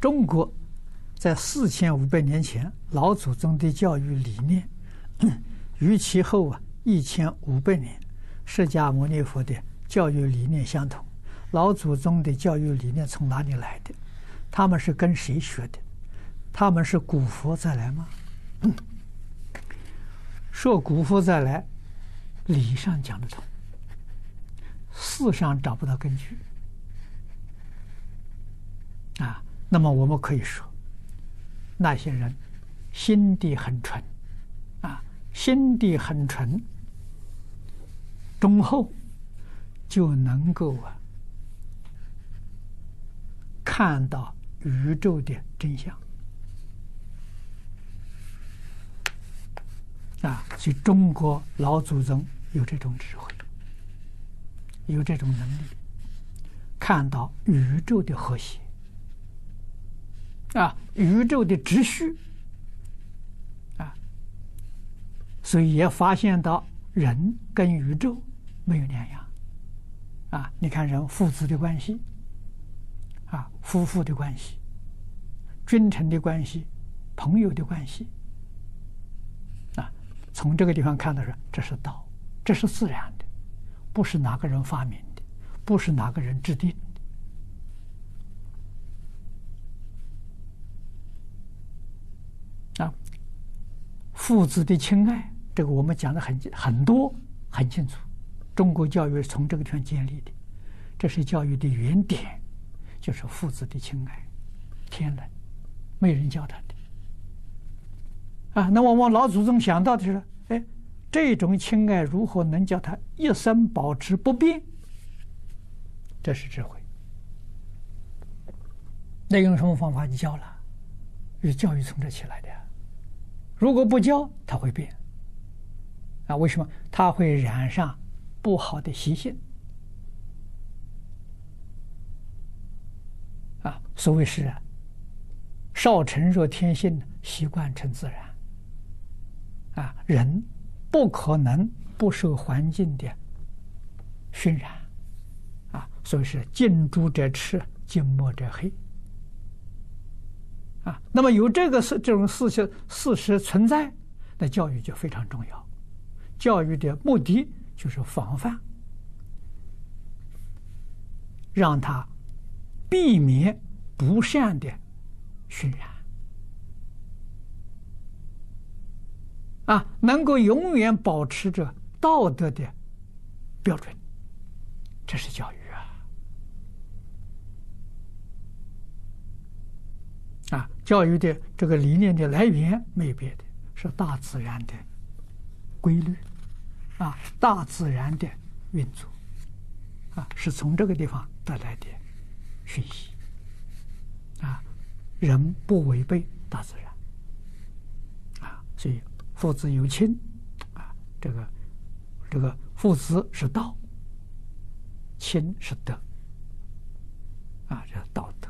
中国在四千五百年前老祖宗的教育理念，与其后啊一千五百年释迦牟尼佛的教育理念相同。老祖宗的教育理念从哪里来的？他们是跟谁学的？他们是古佛再来吗？说古佛再来，理上讲得通，事上找不到根据。啊，那么我们可以说，那些人心地很纯，啊，心地很纯，忠厚，就能够啊看到宇宙的真相。啊，所以中国老祖宗有这种智慧，有这种能力，看到宇宙的和谐。啊，宇宙的秩序，啊，所以也发现到人跟宇宙没有两样，啊，你看人父子的关系，啊，夫妇的关系，君臣的关系，朋友的关系，啊，从这个地方看到说，这是道，这是自然的，不是哪个人发明的，不是哪个人制定。啊，父子的亲爱，这个我们讲的很很多很清楚。中国教育从这个地方建立的，这是教育的原点，就是父子的亲爱，天然，没人教他的。啊，那么我们老祖宗想到的是，哎，这种亲爱如何能叫他一生保持不变？这是智慧。那用什么方法你教了？是教育从这起来的。如果不教，他会变。啊，为什么？他会染上不好的习性。啊，所谓是，少成若天性，习惯成自然。啊，人不可能不受环境的熏染。啊，所以是近朱者赤，近墨者黑。啊，那么有这个事，这种事情事实存在，那教育就非常重要。教育的目的就是防范，让他避免不善的熏染，啊，能够永远保持着道德的标准，这是教育。啊，教育的这个理念的来源没别的，是大自然的规律，啊，大自然的运作，啊，是从这个地方得来的讯息，啊，人不违背大自然，啊，所以父子有亲，啊，这个这个父子是道，亲是德，啊，这道德。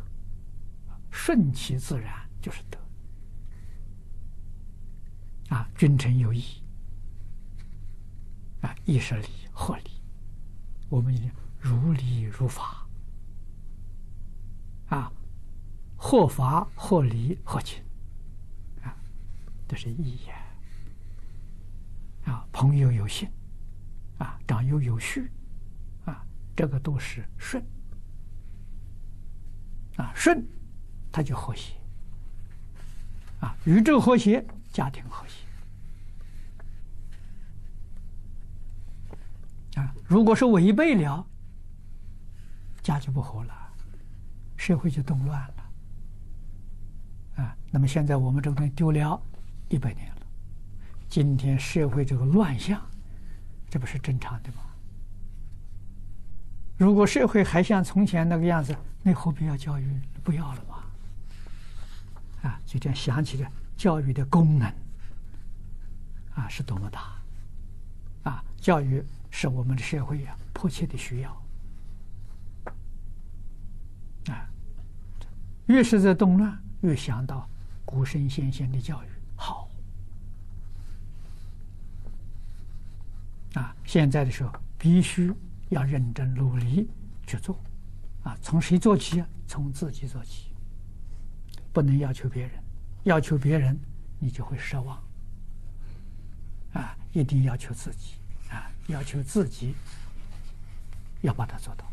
顺其自然就是德。啊，君臣有义啊，义是礼，合礼，我们如理如法。啊，合法合理合情啊，这是义呀啊，朋友有信啊，长幼有序啊，这个都是顺。啊，顺。他就和谐啊，宇宙和谐，家庭和谐啊。如果是违背了，家就不和了，社会就动乱了啊。那么现在我们这个东西丢了一百年了，今天社会这个乱象，这不是正常的吗？如果社会还像从前那个样子，那何必要教育？不要了吗？啊，就这样想起了教育的功能，啊，是多么大！啊，教育是我们的社会呀迫切的需要。啊，越是在动乱，越想到古圣先贤的教育好。啊，现在的时候必须要认真努力去做。啊，从谁做起啊？从自己做起。不能要求别人，要求别人你就会失望。啊，一定要求自己，啊，要求自己，要把它做到。